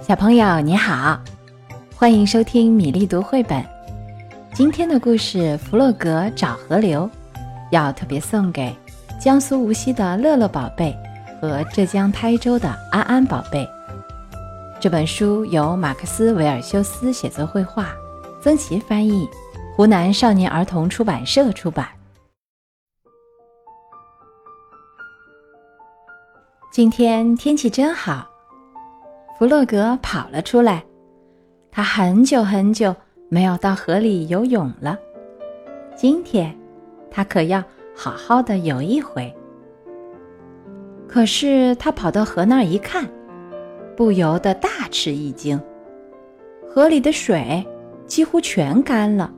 小朋友你好，欢迎收听米粒读绘本。今天的故事《弗洛格找河流》，要特别送给江苏无锡的乐乐宝贝和浙江台州的安安宝贝。这本书由马克思·维尔修斯写作绘画，曾琦翻译，湖南少年儿童出版社出版。今天天气真好。弗洛格跑了出来，他很久很久没有到河里游泳了。今天，他可要好好的游一回。可是他跑到河那儿一看，不由得大吃一惊：河里的水几乎全干了，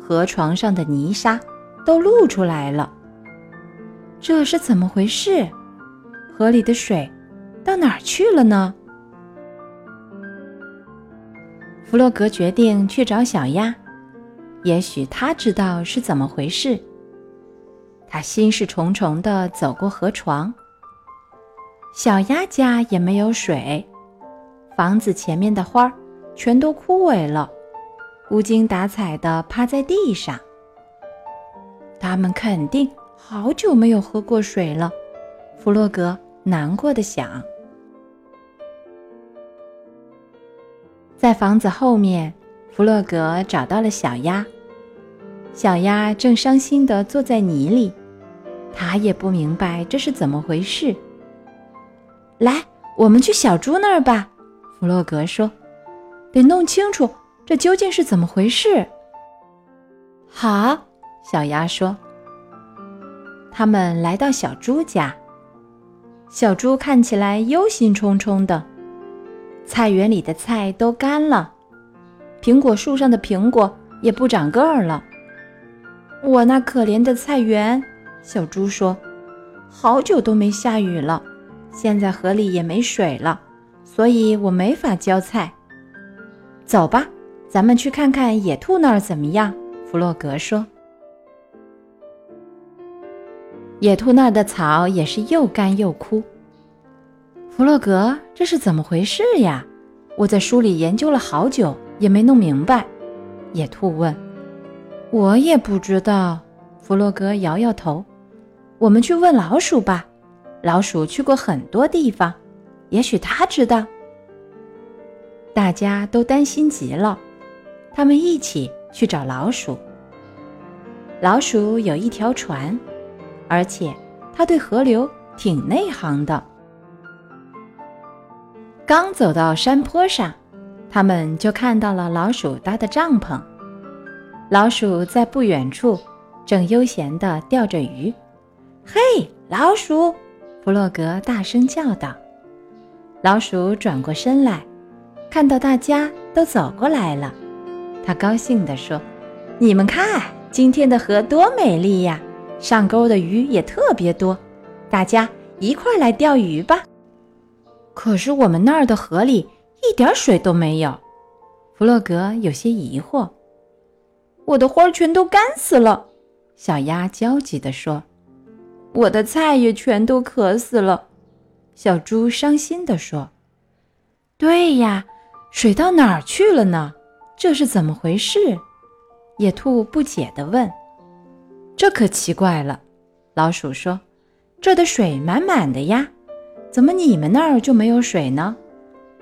河床上的泥沙都露出来了。这是怎么回事？河里的水到哪儿去了呢？弗洛格决定去找小鸭，也许他知道是怎么回事。他心事重重地走过河床。小鸭家也没有水，房子前面的花全都枯萎了，无精打采地趴在地上。他们肯定好久没有喝过水了。弗洛格难过的想。在房子后面，弗洛格找到了小鸭。小鸭正伤心地坐在泥里，它也不明白这是怎么回事。来，我们去小猪那儿吧，弗洛格说：“得弄清楚这究竟是怎么回事。”好，小鸭说。他们来到小猪家，小猪看起来忧心忡忡的。菜园里的菜都干了，苹果树上的苹果也不长个儿了。我那可怜的菜园，小猪说：“好久都没下雨了，现在河里也没水了，所以我没法浇菜。”走吧，咱们去看看野兔那儿怎么样。弗洛格说：“野兔那儿的草也是又干又枯。”弗洛格，这是怎么回事呀？我在书里研究了好久，也没弄明白。野兔问：“我也不知道。”弗洛格摇摇头：“我们去问老鼠吧。老鼠去过很多地方，也许他知道。”大家都担心极了，他们一起去找老鼠。老鼠有一条船，而且它对河流挺内行的。刚走到山坡上，他们就看到了老鼠搭的帐篷。老鼠在不远处正悠闲地钓着鱼。“嘿，老鼠！”弗洛格大声叫道。老鼠转过身来，看到大家都走过来了，他高兴地说：“你们看，今天的河多美丽呀！上钩的鱼也特别多，大家一块来钓鱼吧。”可是我们那儿的河里一点水都没有，弗洛格有些疑惑。我的花全都干死了，小鸭焦急地说。我的菜也全都渴死了，小猪伤心地说。对呀，水到哪儿去了呢？这是怎么回事？野兔不解地问。这可奇怪了，老鼠说。这的水满满的呀。怎么你们那儿就没有水呢？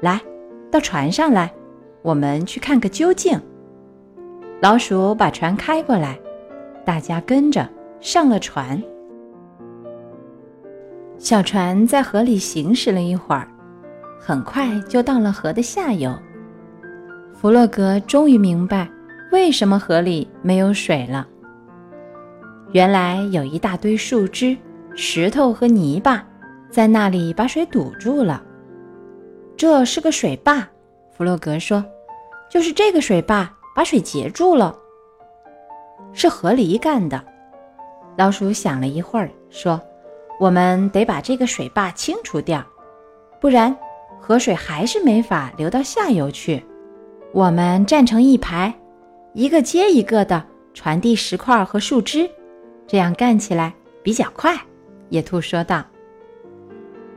来，到船上来，我们去看个究竟。老鼠把船开过来，大家跟着上了船。小船在河里行驶了一会儿，很快就到了河的下游。弗洛格终于明白为什么河里没有水了。原来有一大堆树枝、石头和泥巴。在那里把水堵住了，这是个水坝。弗洛格说：“就是这个水坝把水截住了，是河狸干的。”老鼠想了一会儿，说：“我们得把这个水坝清除掉，不然河水还是没法流到下游去。我们站成一排，一个接一个的传递石块和树枝，这样干起来比较快。”野兔说道。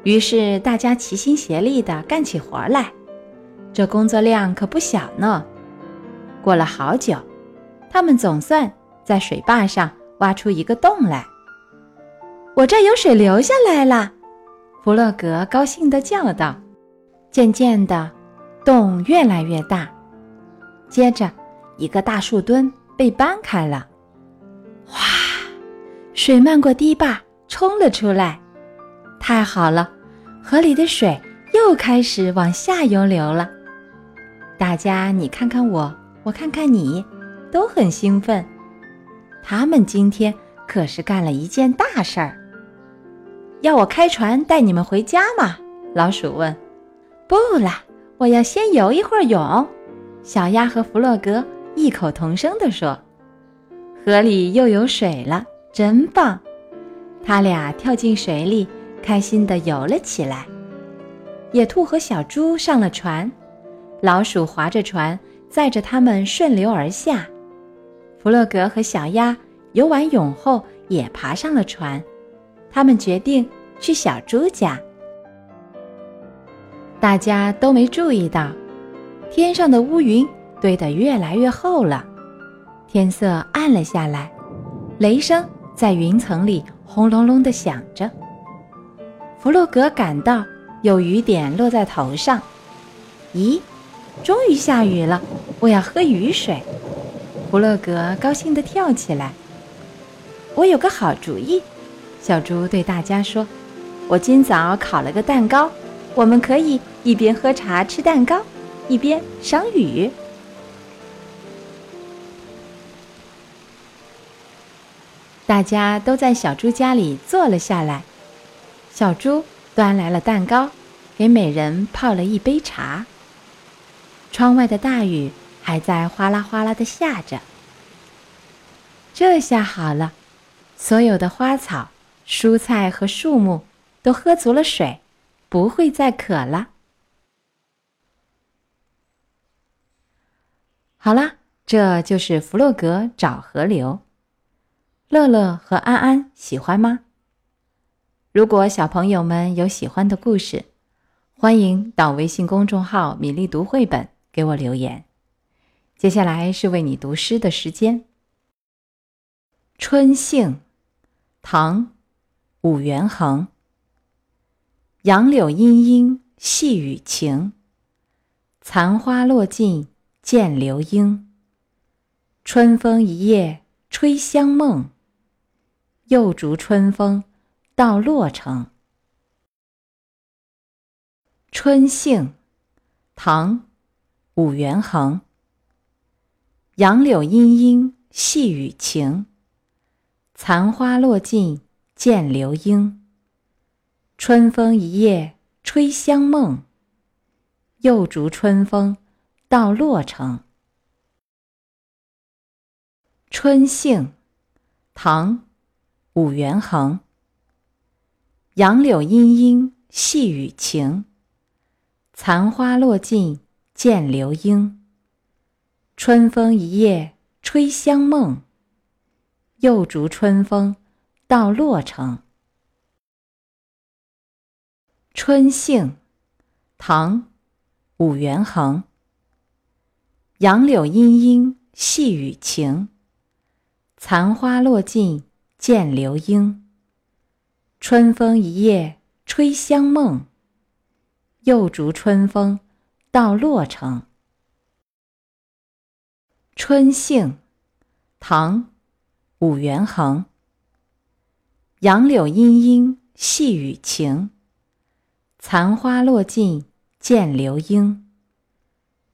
于是大家齐心协力地干起活来，这工作量可不小呢。过了好久，他们总算在水坝上挖出一个洞来。我这有水流下来了，弗洛格高兴地叫道。渐渐的，洞越来越大，接着一个大树墩被搬开了。哗，水漫过堤坝，冲了出来。太好了，河里的水又开始往下游流了。大家，你看看我，我看看你，都很兴奋。他们今天可是干了一件大事儿。要我开船带你们回家吗？老鼠问。不啦，我要先游一会儿泳。小鸭和弗洛格异口同声地说：“河里又有水了，真棒！”他俩跳进水里，开心地游了起来。野兔和小猪上了船，老鼠划着船载着他们顺流而下。弗洛格和小鸭游完泳后也爬上了船，他们决定去小猪家。大家都没注意到，天上的乌云堆得越来越厚了，天色暗了下来，雷声在云层里轰隆隆地响着。弗洛格感到有雨点落在头上，咦，终于下雨了！我要喝雨水。弗洛格高兴地跳起来。我有个好主意，小猪对大家说：“我今早烤了个蛋糕。”我们可以一边喝茶吃蛋糕，一边赏雨。大家都在小猪家里坐了下来，小猪端来了蛋糕，给每人泡了一杯茶。窗外的大雨还在哗啦哗啦的下着。这下好了，所有的花草、蔬菜和树木都喝足了水。不会再渴了。好啦，这就是弗洛格找河流。乐乐和安安喜欢吗？如果小朋友们有喜欢的故事，欢迎到微信公众号“米粒读绘本”给我留言。接下来是为你读诗的时间。《春兴》，唐·武元衡。杨柳阴阴细雨晴，残花落尽见流莺。春风一夜吹香梦，又逐春风到洛城。《春兴》唐·武元衡。杨柳阴阴细雨晴，残花落尽见流莺。春风一夜吹香梦，又逐春风到洛城。《春兴》唐·武元衡。杨柳阴阴细雨晴，残花落尽见流莺。春风一夜吹香梦，又逐春风到洛城。《春兴》唐·武元衡。杨柳阴阴细雨晴，残花落尽见流莺。春风一夜吹香梦，又逐春风到洛城。《春兴》唐·武元衡。杨柳阴阴细雨晴。残花落尽见流莺，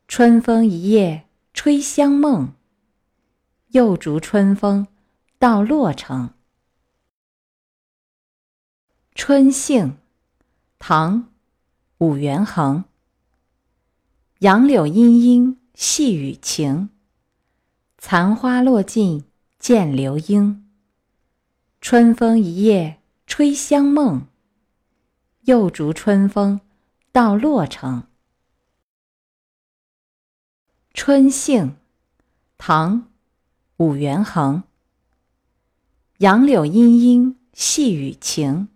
春风一夜吹香梦，又逐春风到洛城。《春兴》唐·武元衡。杨柳阴阴细雨晴，残花落尽见流莺。春风一夜吹香梦。又逐春风到洛城。《春兴》唐·武元衡。杨柳阴阴细雨晴，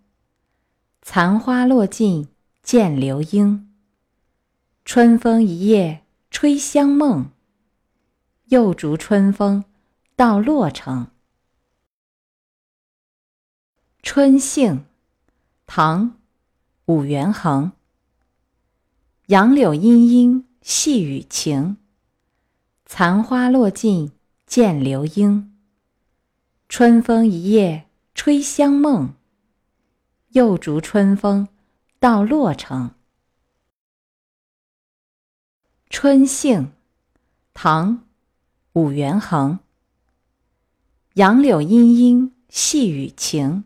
残花落尽见流莺。春风一夜吹香梦，又逐春风到洛城。春兴，唐·武元衡。杨柳阴阴细雨晴，残花落尽见流莺。春风一夜吹香梦，又逐春风到洛城。春兴，唐·武元衡。杨柳阴阴细雨晴。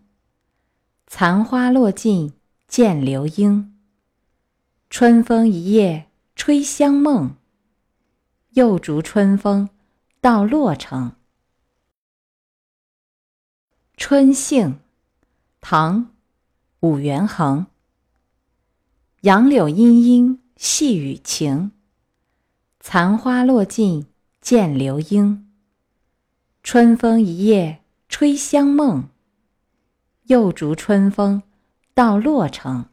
残花落尽见流莺。春风一夜吹香梦，又逐春风到洛城。春兴，唐·五元衡。杨柳阴阴细雨晴，残花落尽见流莺。春风一夜吹香梦。又逐春风到洛城。